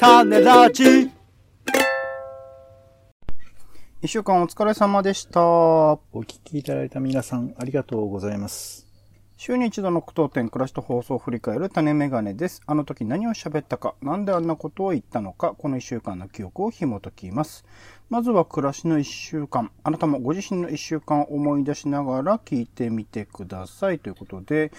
種ラジ一週間お疲れ様でした。お聞きいただいた皆さん、ありがとうございます。週に一度の句読点、暮らしと放送を振り返る種メガネです。あの時何を喋ったか、なんであんなことを言ったのか、この一週間の記憶を紐解きます。まずは暮らしの一週間。あなたもご自身の一週間を思い出しながら聞いてみてください。ということで、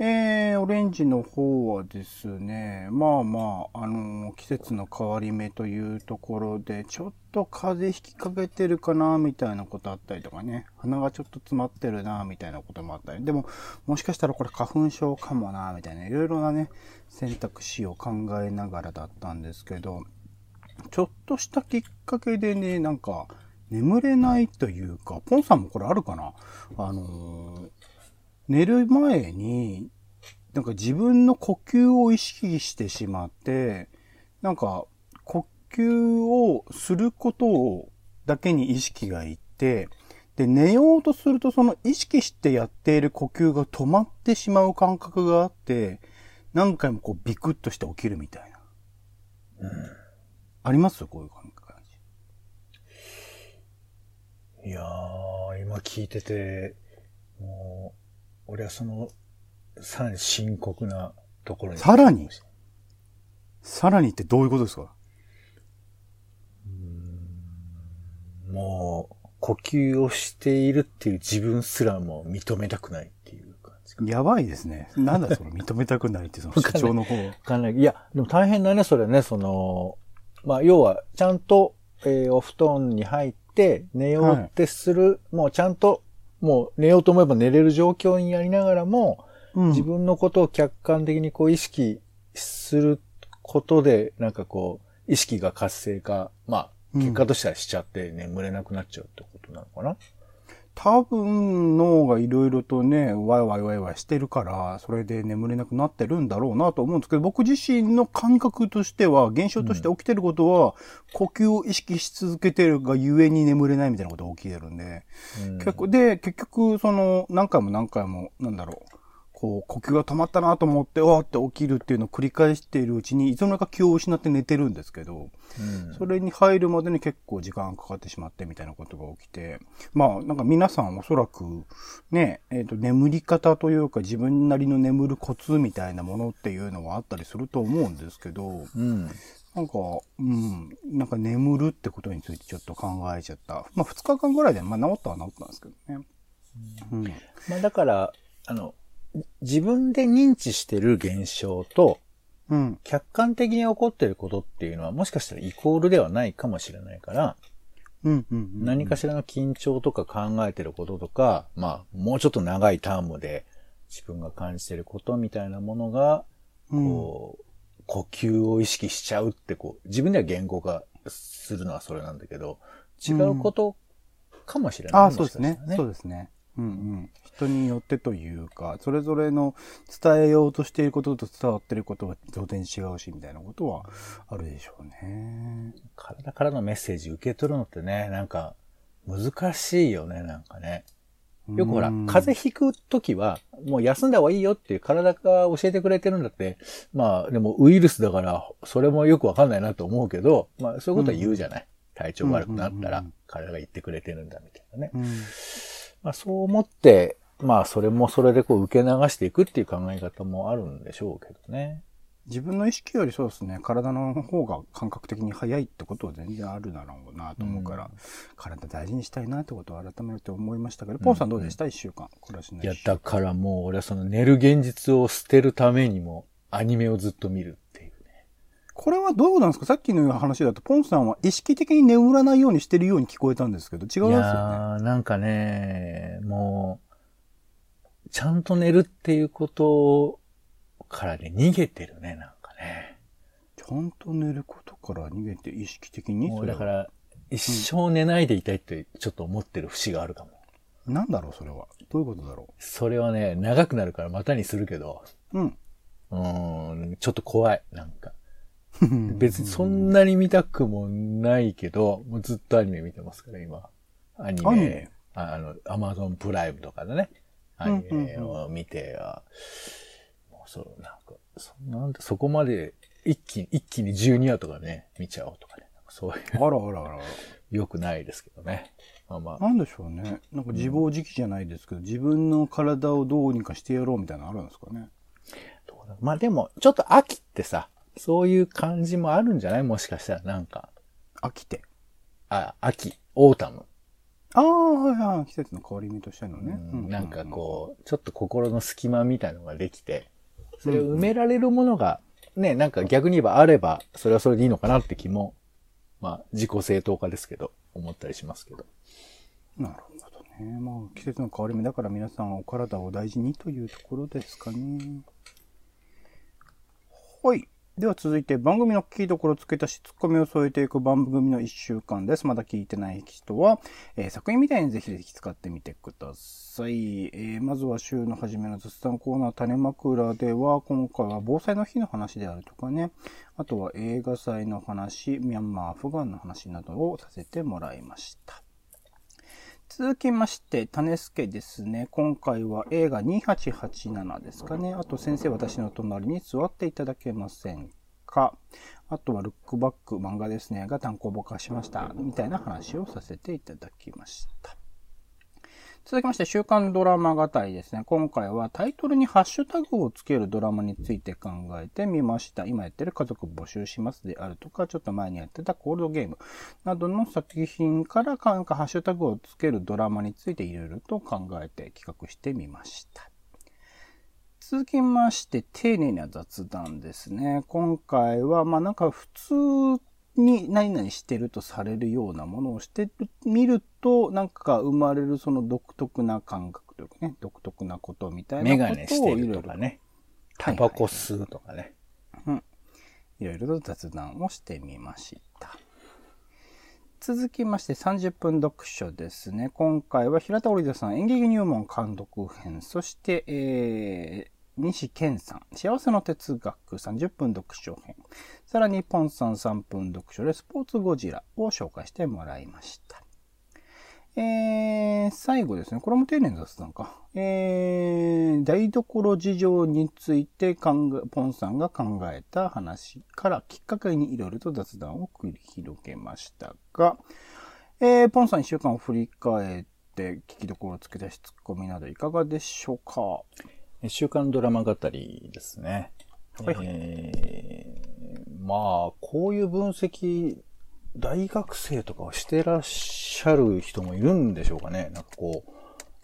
えー、オレンジの方はですね、まあまあ、あの季節の変わり目というところで、ちょっと風邪ひきかけてるかな、みたいなことあったりとかね、鼻がちょっと詰まってるな、みたいなこともあったり、でも、もしかしたらこれ花粉症かもな、みたいな、いろいろなね、選択肢を考えながらだったんですけど、ちょっとしたきっかけでね、なんか、眠れないというか、ポンさんもこれあるかな？あのー寝る前に、なんか自分の呼吸を意識してしまって、なんか呼吸をすることをだけに意識がいって、で、寝ようとするとその意識してやっている呼吸が止まってしまう感覚があって、何回もこうビクッとして起きるみたいな。あります？こういう感じ。いやー、今聞いてて、もう、俺はその、さらに深刻なところに。さらに？さらにってどういうことですか？もう、呼吸をしているっていう自分すらも認めたくないっていう感じか。やばいですね。なんだその認めたくないってその主張の方。わかんない。いや、でも大変だね、それね、その、まあ、要は、ちゃんと、えーお布団に入って、寝ようってする、もうちゃんと、もう寝ようと思えば寝れる状況にやりながらも、うん。自分のことを客観的にこう意識することで、なんかこう、意識が活性化、まあ、うん。結果としてはしちゃって眠れなくなっちゃうってことなのかな、多分脳がいろいろとね、ワイワイワイワイしてるから、それで眠れなくなってるんだろうなと思うんですけど、僕自身の感覚としては、現象として起きてることは、呼吸を意識し続けてるがゆえに眠れないみたいなことが起きてるんで、うん。結構、で、結局、その、何回も何回も、なんだろう、こう、呼吸が止まったなと思って、わーって起きるっていうのを繰り返しているうちに、いつの間にか気を失って寝てるんですけど、うんそれに入るまでに結構時間かかってしまってみたいなことが起きて、まあなんか皆さんおそらくね、えっ、と眠り方というか自分なりの眠るコツみたいなものっていうのはあったりすると思うんですけど、うん。なんか、うん、なんか眠るってことについてちょっと考えちゃった。まあ2日間ぐらいで、まあ治ったは治ったんですけどね。うん。まあだから、あの、自分で認知してる現象と、うん。客観的に起こってることっていうのはもしかしたらイコールではないかもしれないから、うん。うん。うん何かしらの緊張とか考えてることとか、まあ、もうちょっと長いタームで自分が感じてることみたいなものが、こう、呼吸を意識しちゃうってこう、自分では言語化するのはそれなんだけど、違うことかもしれない。ああ、そうですねそうですね。うんうん。人によってというか、それぞれの伝えようとしていることと伝わっていることが当然違うし、みたいなことはあるでしょうね。体からのメッセージ受け取るのってね、なんか、難しいよね、なんかね。よくほら、うん風邪ひくときは、もう休んだ方がいいよっていう体が教えてくれてるんだって、まあ、でもウイルスだから、それもよくわかんないなと思うけど、まあ、そういうことは言うじゃない。体調悪くなったらうんうんうん、体が言ってくれてるんだ、みたいなね。うん。まあ、そう思って、まあ、それもそれでこう受け流していくっていう考え方もあるんでしょうけどね。自分の意識よりそうですね、体の方が感覚的に早いってことは全然あるだろうなと思うから、体大事にしたいなってことを改めて思いましたけど、ポンさんどうでした？一週間。暮らしのいやだからもう俺はその寝る現実を捨てるためにも、アニメをずっと見る。これはどうなんですか？さっきの話だと、ポンさんは意識的に眠らないようにしてるように聞こえたんですけど、違いいますよね？なんかね、もう、ちゃんと寝るっていうことからね、逃げてるね、なんかね。ちゃんと寝ることから逃げて意識的に？もそうだから、一生寝ないでいたいってちょっと思ってる節があるかも。なんだろう、それは。どういうことだろそれはね、長くなるからまたにするけど、う。うん。うーん、ちょっと怖い、なんか。別にそんなに見たくもないけど、もうずっとアニメ見てますから、今。アニメ、ああの、アマゾンプライムとかでね、アニメを見て、あもうそう、なんか、そなんでそこまで一気に、一気に12話とかね、見ちゃおうとかね。そういう、あらあらあら。良くないですけどね。まあまあ。なんでしょうね。なんか自暴自棄じゃないですけど、自分の体をどうにかしてやろうみたいなのあるんですかね。まあでも、ちょっと秋ってさ、そういう感じもあるんじゃない？もしかしたらなんか。飽きて。あ、秋、オータム。ああ、はいはい。季節の変わり目としてのね。うんなんかこう、ちょっと心の隙間みたいのができて、それを埋められるものが、ね、なんか逆に言えばあれば、それはそれでいいのかなって気も、まあ、自己正当化ですけど、思ったりしますけど。なるほどね。まあ、季節の変わり目だから皆さんお体を大事にというところですかね。はい。では続いて番組の聞きどころ付け足しツッコミを添えていく番組の1週間です。まだ聞いてない人は、えー作品みたいにぜひぜひ使ってみてください。えーまずは週の初めの雑談コーナー種枕では、今回は防災の日の話であるとかね、あとは映画祭の話、ミャンマー、アフガンの話などをさせてもらいました。続きまして、種助ですね。今回は映画2887ですかね。あと先生私の隣に座っていただけませんか。あとはルックバック漫画ですね。が単行本化しました。みたいな話をさせていただきました。続きまして、週刊ドラマ語りですね。今回はタイトルにハッシュタグをつけるドラマについて考えてみました。今やってる家族募集しますであるとか、ちょっと前にやってたコールドゲームなどの作品からなんかハッシュタグをつけるドラマについていろいろと考えて企画してみました。続きまして、丁寧な雑談ですね。今回は、まあなんか普通に何々してるとされるようなものをしてみると、なんか生まれるその独特な感覚というかね、独特なことみたいなメことをガネしていろいろるとかね。はいタバコ吸うとかね。いろいろと雑談をしてみました。続きまして30分読書ですね。今回は平田織田さん演劇入門監督編、そして、えー、西健さん、幸せの哲学30分読書編、さらにポンさん3分読書でスポーツゴジラを紹介してもらいました。えー、最後ですね。これも丁寧な雑談か。えー、台所事情について考え、ポンさんが考えた話からきっかけにいろいろと雑談を繰り広げましたが、えー、ポンさん一週間を振り返って聞きどころをつけ出しツッコミなどいかがでしょうか？週刊ドラマ語りですね。はいはいえーまあ、こういう分析、大学生とかはしてらっしゃる人もいるんでしょうかね。なんかこう、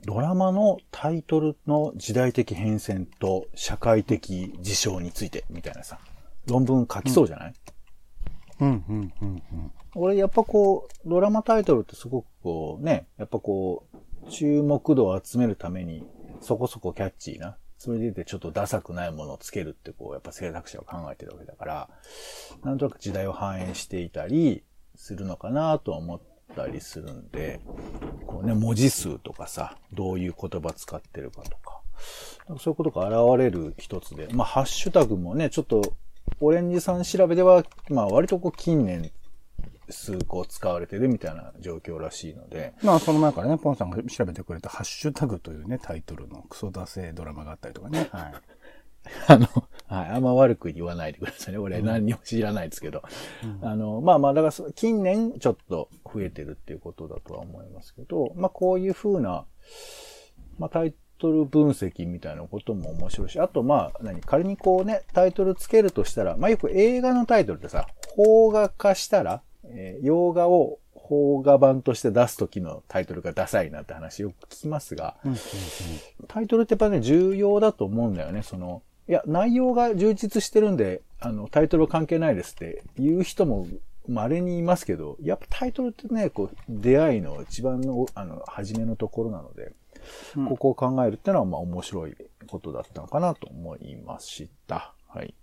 ドラマのタイトルの時代的変遷と社会的事象についてみたいなさ、論文書きそうじゃない、うん、うん、うん、俺やっぱこう、ドラマタイトルってすごくこうね、やっぱこう、注目度を集めるためにそこそこキャッチーな、それでいてちょっとダサくないものをつけるってこう、やっぱ制作者は考えてるわけだから、なんとなく時代を反映していたりするのかなと思ったりするんで、こうね、文字数とかさ、どういう言葉使ってるかとか、かそういうことが現れる一つで、まあハッシュタグもね、ちょっと、オレンジさん調べでは、まあ割とこう近年、数個使われてるみたいな状況らしいので、まあ、その前からね、ポンさんが調べてくれたハッシュタグというね、タイトルのクソダセドラマがあったりとかね。はい。あの、はい、あんま悪く言わないでくださいね。俺何にも知らないですけど。あの、まあまあ、だからそ近年ちょっと増えてるっていうことだとは思いますけど、まあこういう風な、まあタイトル分析みたいなことも面白いし、あとまあ、何、仮にこうね、タイトルつけるとしたら、まあよく映画のタイトルってさ、邦画化したら、えー洋画を邦画版として出す時のタイトルがダサいなって話よく聞きますが、タイトルってやっぱね、重要だと思うんだよね。その、いや、内容が充実してるんで、あの、タイトルは関係ないですって言う人も稀にいますけど、やっぱタイトルってね、こう、出会いの一番の、あの、初めのところなので、うんここを考えるってのは、まあ面白いことだったのかなと思いました。はい。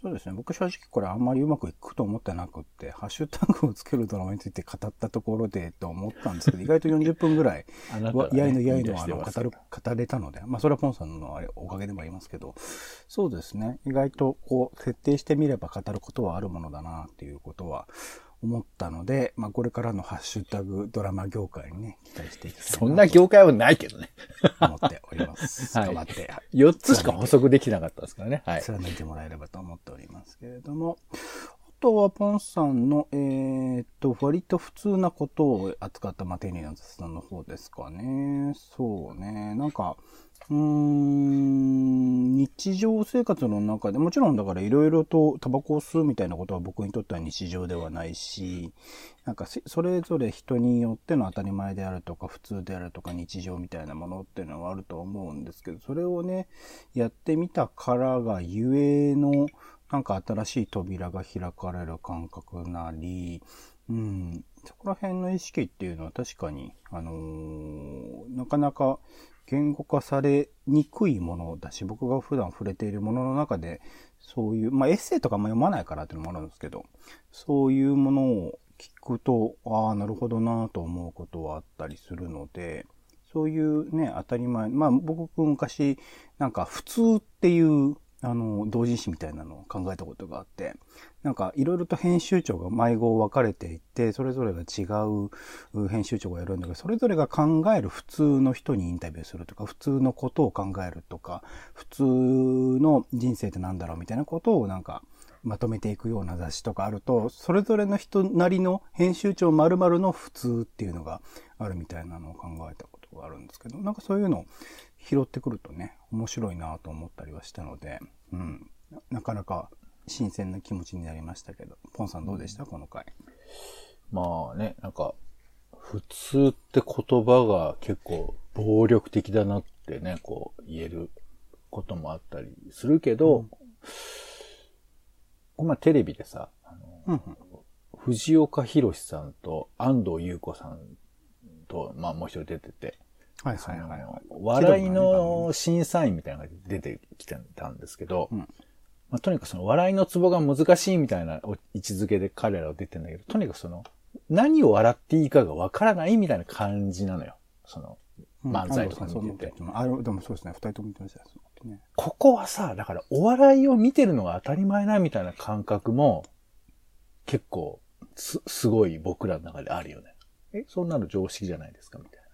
そうですね。僕正直これあんまりうまくいくと思ってなくって、ハッシュタグをつけるドラマについて語ったところでと思ったんですけど、意外と40分ぐらい、ねわやいのやいのあの語る、語れたので、まあそれはポンさんのあれおかげでもありますけど、そうですね。意外とこう、設定してみれば語ることはあるものだなっていうことは思ったので、まあ、これからのハッシュタグドラマ業界にね、期待していきたいそんな業界はないけどね。と思っております。はい頑張って、4つしか補足できなかったですからね。はい。貫いてもらえればと思っておりますけれども、あとはポンさんの、えーっと、割と普通なことを扱った、まあ、丁寧な雑談の方ですかね。そうね。なんか、うーん、日常生活の中で、もちろんだからいろいろとタバコを吸うみたいなことは僕にとっては日常ではないし、なんかそれぞれ人によっての当たり前であるとか普通であるとか日常みたいなものっていうのはあると思うんですけど、それをね、やってみたからがゆえの、なんか新しい扉が開かれる感覚なり、うん、そこら辺の意識っていうのは確かに、あのーなかなか言語化されにくいものだし、僕が普段触れているものの中で、そういう、まあエッセイとかあんま読まないからっていうのもあるんですけど、そういうものを聞くと、ああ、なるほどなと思うことはあったりするので、そういうね、当たり前、まあ僕昔、なんか普通っていう、あの、同人誌みたいなのを考えたことがあって、なんかいろいろと編集長が迷子分かれていて、それぞれが違う編集長がやるんだけど、それぞれが考える普通の人にインタビューするとか、普通のことを考えるとか、普通の人生って何だろうみたいなことをなんかまとめていくような雑誌とかあると、それぞれの人なりの編集長〇〇の普通っていうのがあるみたいなのを考えたことがあるんですけど、なんかそういうのを拾ってくるとね、面白いなと思ったりはしたので、うん。ななかなか新鮮な気持ちになりましたけど、ポンさんどうでした？この回。まあね、なんか、普通って言葉が結構暴力的だなってね、こう言えることもあったりするけど、まあテレビでさ、あのうんうん。藤岡弘さんと安藤優子さんと、まあもう一人出てて、はいはいはいはい。笑いの審査員みたいなのが出てきてたんですけど、うんまあ、とにかくその笑いのツボが難しいみたいな位置づけで彼らは出てんだけど、とにかくその、何を笑っていいかがわからないみたいな感じなのよ。その、うん漫才とか見てて思って。あ、でもそうですね。二人とも言ってましたここはさ、だからお笑いを見てるのが当たり前だみたいな感覚も、結構、す、すごい僕らの中であるよね。え、そんなの常識じゃないですかみたいな。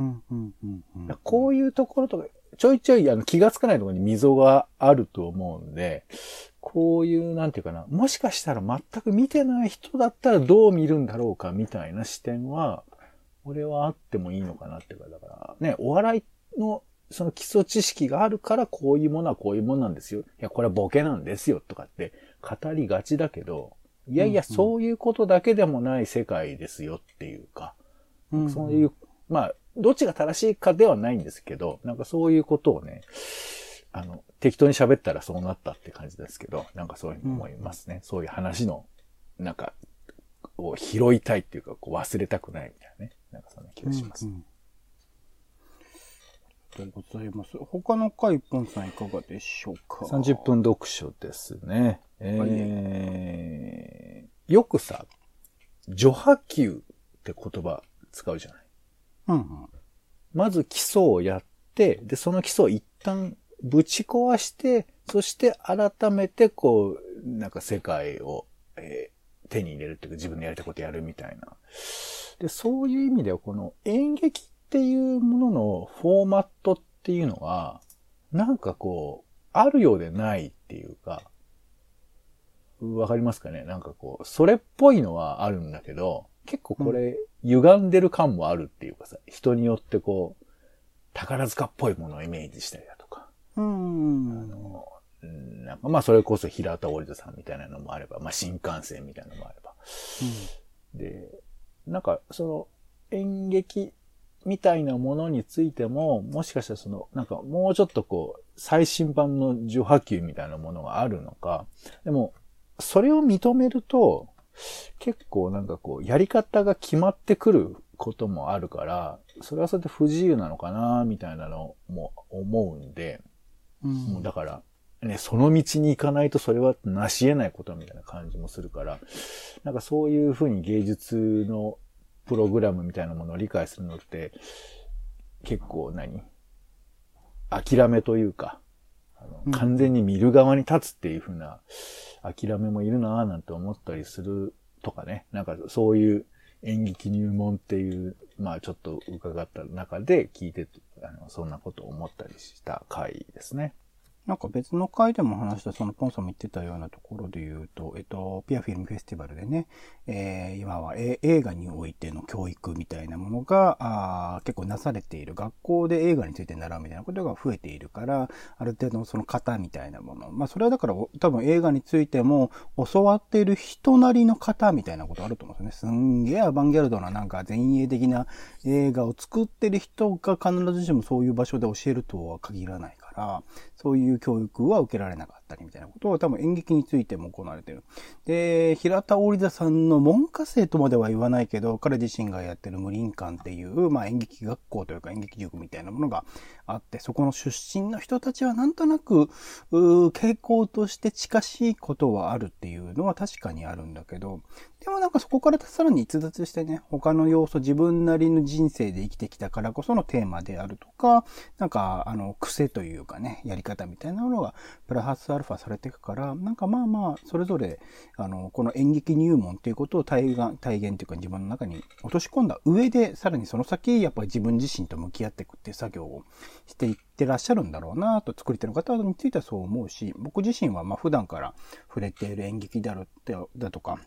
うんうんうんこういうところとか、ちょいちょいあの気がつかないところに溝があると思うんで、こういう、なんていうかな、もしかしたら全く見てない人だったらどう見るんだろうかみたいな視点は、俺はあってもいいのかなっていうか、だからね、お笑いのその基礎知識があるからこういうものはこういうものなんですよ。いや、これはボケなんですよとかって語りがちだけど、いやいや、うんうんそういうことだけでもない世界ですよっていうか、うんそういう、まあ、どっちが正しいかではないんですけど、なんかそういうことをね、あの、適当に喋ったらそうなったって感じですけど、なんかそういうふうに思いますね。そういう話の、なんか、を拾いたいっていうか、こう忘れたくないみたいなね。なんかそんな気がします。うんうんありがとうございます。他の回、ポンさんいかがでしょうか？30。分読書ですね。えー、よくさ、序波球って言葉使うじゃない。うんうん。まず基礎をやって、で、その基礎を一旦ぶち壊して、そして改めてこう、なんか世界を、えー手に入れるっていうか自分のやりたいことやるみたいな。で、そういう意味ではこの演劇っていうもののフォーマットっていうのは、なんかこう、あるようでないっていうか、わかりますかね？なんかこう、それっぽいのはあるんだけど、結構これ、歪んでる感もあるっていうかさ、人によってこう、宝塚っぽいものをイメージしたりだとか、うん。あの、うんなんかまあそれこそ平田織田さんみたいなのもあれば、まあ新幹線みたいなのもあれば。で、なんかその演劇みたいなものについても、もしかしたらその、なんかもうちょっとこう、最新版の受波球みたいなものがあるのか、でも、それを認めると、結構なんかこう、やり方が決まってくることもあるから、それはそれで不自由なのかな、みたいなのも思うんで、うん。だから、ね、その道に行かないとそれは成し得ないことみたいな感じもするから、なんかそういうふうに芸術のプログラムみたいなものを理解するのって、結構何諦めというか、あのうん完全に見る側に立つっていうふうな諦めもいるなぁなんて思ったりするとかね、なんかそういう演劇入門っていう、まあちょっと伺った中で聞いて、あのそんなことを思ったりした回ですね。なんか別の回でも話した、そのポンさんも言ってたようなところで言うと、えっと、ピアフィルムフェスティバルでね、えー、今はえ映画においての教育みたいなものが、あ結構なされている。学校で映画について習うみたいなことが増えているから、ある程度のその型みたいなもの。まあそれはだから多分映画についても教わっている人なりの型みたいなことあると思うんですよね。すんげえアバンギャルドななんか前衛的な映画を作ってる人が必ずしもそういう場所で教えるとは限らないか、そういう教育は受けられなかった。りみたいなことは多分演劇についても行われてる。で、平田織田さんの門下生とまでは言わないけど、彼自身がやってる無林館っていう、まあ演劇学校というか演劇塾みたいなものがあって、そこの出身の人たちはなんとなく、傾向として近しいことはあるっていうのは確かにあるんだけど、でもなんかそこからさらに逸脱してね、他の要素自分なりの人生で生きてきたからこそのテーマであるとか、なんかあの癖というかね、やり方みたいなものがプラハスアルファされていくから、なんかまあまあ、それぞれ、あの、この演劇入門っていうことを体現、体現っていうか自分の中に落とし込んだ上で、さらにその先、やっぱり自分自身と向き合っていくっていう作業をしていってらっしゃるんだろうなと、作り手の方についてはそう思うし、僕自身はまあ普段から触れている演劇だろだとか、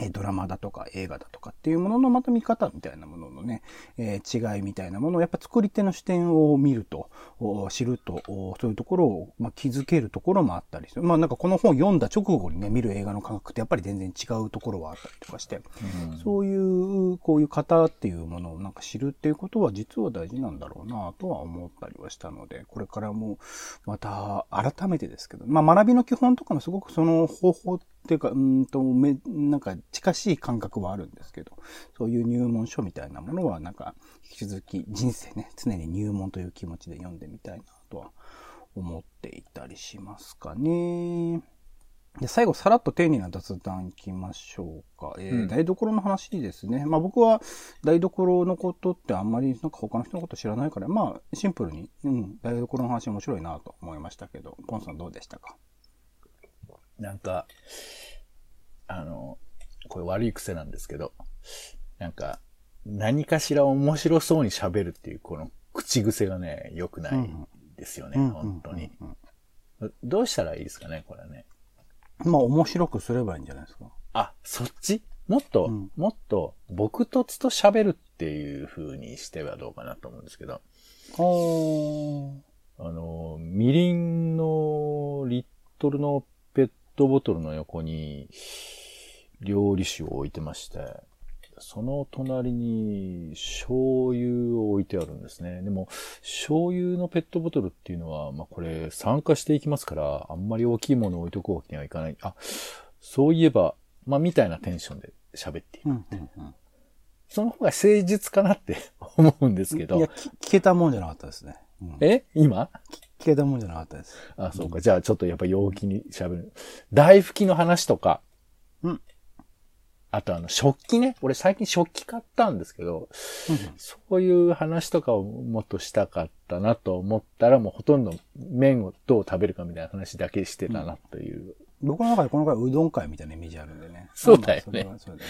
えドラマだとか映画だとかっていうもののまた見方みたいなもののね、えー違いみたいなものをやっぱ作り手の視点を見ると、お知ると、おそういうところを、まあ、気づけるところもあったりする。まあなんかこの本読んだ直後にね、見る映画の感覚ってやっぱり全然違うところはあったりとかして、そういう、こういう型っていうものをなんか知るっていうことは実は大事なんだろうなとは思ったりはしたので、これからもまた改めてですけど、まあ学びの基本とかもすごくその方法っていうか、うーんと、め、なんか近しい感覚はあるんですけど、そういう入門書みたいなものはなんか引き続き人生ね、常に入門という気持ちで読んでみたいなとは思っていたりしますかね。で、最後、さらっと丁寧な雑談いきましょうか。えーうん台所の話ですね。まあ僕は台所のことってあんまりなんか他の人のこと知らないから、まあシンプルに、うん、台所の話面白いなと思いましたけど、ポンさんどうでしたか？なんか、あの、これ悪い癖なんですけど、なんか、何かしら面白そうに喋るっていう、この口癖がね、良くないですよね、うん本当に。うんどうしたらいいですかね、これね。まあ面白くすればいいんじゃないですか。あ、そっち？もっと、うんもっと、僕とつと喋るっていう風にしてはどうかなと思うんですけど。あの、みりんのリットルのトボトルの横に料理酒を置いてまして、その隣に醤油を置いてあるんですね。でも、醤油のペットボトルっていうのは、まあこれ酸化していきますから、あんまり大きいものを置いとくわけにはいかない。あ、そういえば、まあみたいなテンションで喋っている。うんうんうん。その方が誠実かなって 思うんですけどいや、。き聞けたもんじゃなかったですね。うん、え？今？聞けたもんじゃなかったです。あ、そうか。じゃあちょっとやっぱ陽気に喋る。大拭きの話とか。うん。あとあの、食器ね。俺最近食器買ったんですけど、そういう話とかをもっとしたかったなと思ったら、もうほとんど麺をどう食べるかみたいな話だけしてたなという。僕の中でこの回うどん会みたいなイメージあるんでね。そうだよねまそだよね。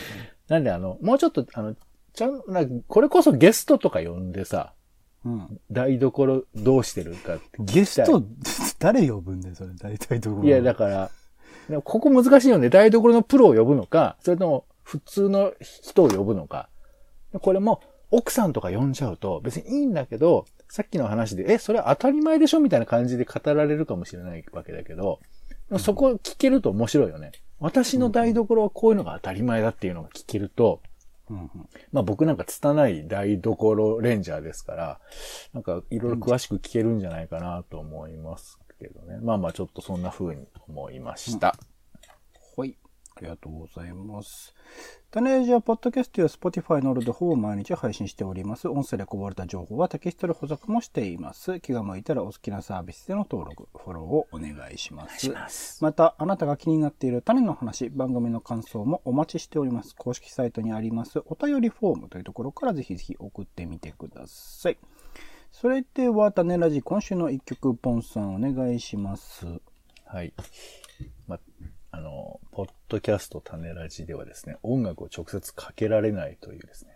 なんであの、もうちょっとあの、ちゃん、なこれこそゲストとか呼んでさ、うん。台所どうしてるかってゲスト、誰呼ぶんだよ、それ。大体どこいや、だから、でもここ難しいよね。台所のプロを呼ぶのか、それとも普通の人を呼ぶのか。これも奥さんとか呼んじゃうと別にいいんだけど、さっきの話で、え、それ当たり前でしょみたいな感じで語られるかもしれないわけだけど、そこ聞けると面白いよね。私の台所はこういうのが当たり前だっていうのが聞けると、まあ僕なんか拙い台所レンジャーですから、なんかいろいろ詳しく聞けるんじゃないかなと思いますけどね。まあまあちょっとそんな風に思いました。うん。ありがとうございます。種ラジはポッドキャストや Spotify などでほぼ毎日配信しております。音声でこぼれた情報はテキストで補足もしています。気が向いたらお好きなサービスでの登録、フォローをお願いします。ます。また、あなたが気になっている種の話、番組の感想もお待ちしております。公式サイトにありますお便りフォームというところからぜひぜひ送ってみてください。それでは、種ラジ、今週の一曲、ポンさんお願いします。はい。ま、あの、ポッドキャスト種ラジではですね、音楽を直接かけられないというですね、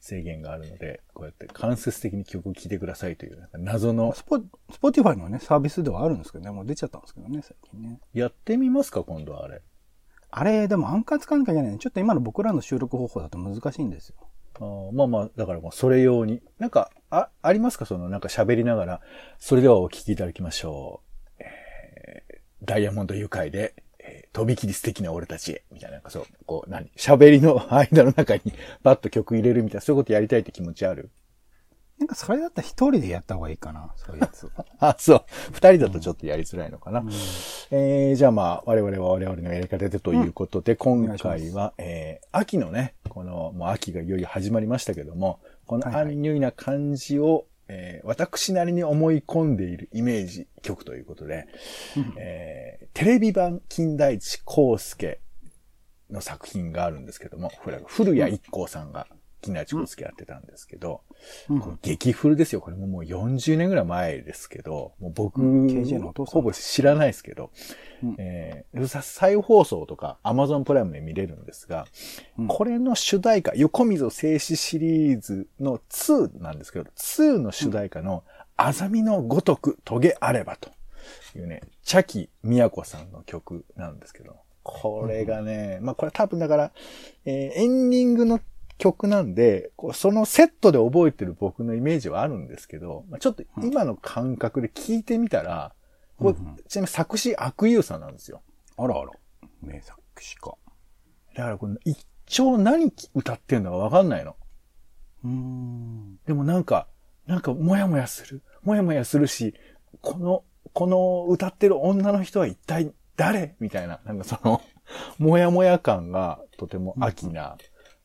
制限があるので、こうやって間接的に曲を聴いてくださいという、謎の、スポ、スポティファイのね、サービスではあるんですけどね、もう出ちゃったんですけどね、最近ね。やってみますか、今度はあれ。あれ、でもアンカー使わなきゃいけないね。ちょっと今の僕らの収録方法だと難しいんですよ。あーまあまあ、だからもうそれ用に。なんか、あ、ありますか？その、なんか喋りながら、それではお聞きいただきましょう。えーダイヤモンド愉快で、えーとびきり素敵な俺たちへ。みたいな、なんかそう、こう、何？喋りの間の中にバッと曲入れるみたいな、そういうことやりたいって気持ちある？なんかそれだったら一人でやった方がいいかな、そういうやつ。あ、そう。二人だとちょっとやりづらいのかな。えー、じゃあまあ、我々は我々のやり方でということで、今回は、えー、秋のね、この、もう秋がいよいよ始まりましたけども、このアンニュイな感じを、えー私なりに思い込んでいるイメージ曲ということで、えーテレビ版金田一耕介の作品があるんですけども、古谷一行さんが金田一耕介やってたんですけど、うん。この激古ですよ。これももう40年ぐらい前ですけど、もう僕、うん。KJ のほぼ知らないですけど、うん。えーさ再放送とか Amazon プライムで見れるんですが、うん。これの主題歌、横溝静止シリーズの2なんですけど、2の主題歌の、あざみのごとくトゲあればと。いうね、チャキミヤコさんの曲なんですけど、これがね、まあこれ多分だから、えーエンディングの曲なんで、そのセットで覚えてる僕のイメージはあるんですけど、まあ、ちょっと今の感覚で聞いてみたら、うんうんちなみに作詞悪友さんなんですよ。あらあら。名作詞か。だからこの一丁何歌ってんのかわかんないの。うーん。でもなんか、なんかもやもやする。もやもやするし、この、この歌ってる女の人は一体誰？みたいな、なんかその、もやもや感がとても秋な、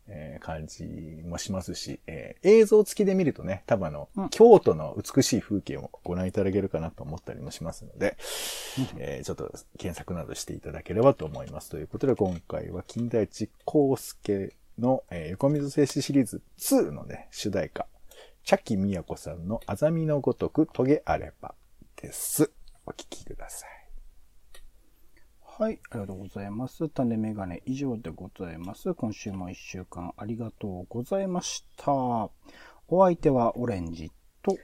えー感じもしますし、えー映像付きで見るとね、多分あの、うん京都の美しい風景をご覧いただけるかなと思ったりもしますので、えーちょっと検索などしていただければと思います。ということで今回は金田一耕介の、えー横溝静止シリーズ2のね、主題歌、チャキミヤコさんのあざみのごとくトゲあればです。お聞きください。はい、ありがとうございます。種メガネ以上でございます。今週も一週間ありがとうございました。お相手はオレンジと、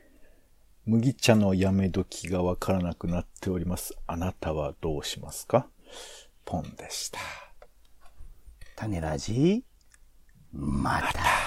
麦茶のやめ時がわからなくなっております。あなたはどうしますか？ポンでした。種ラジ、また。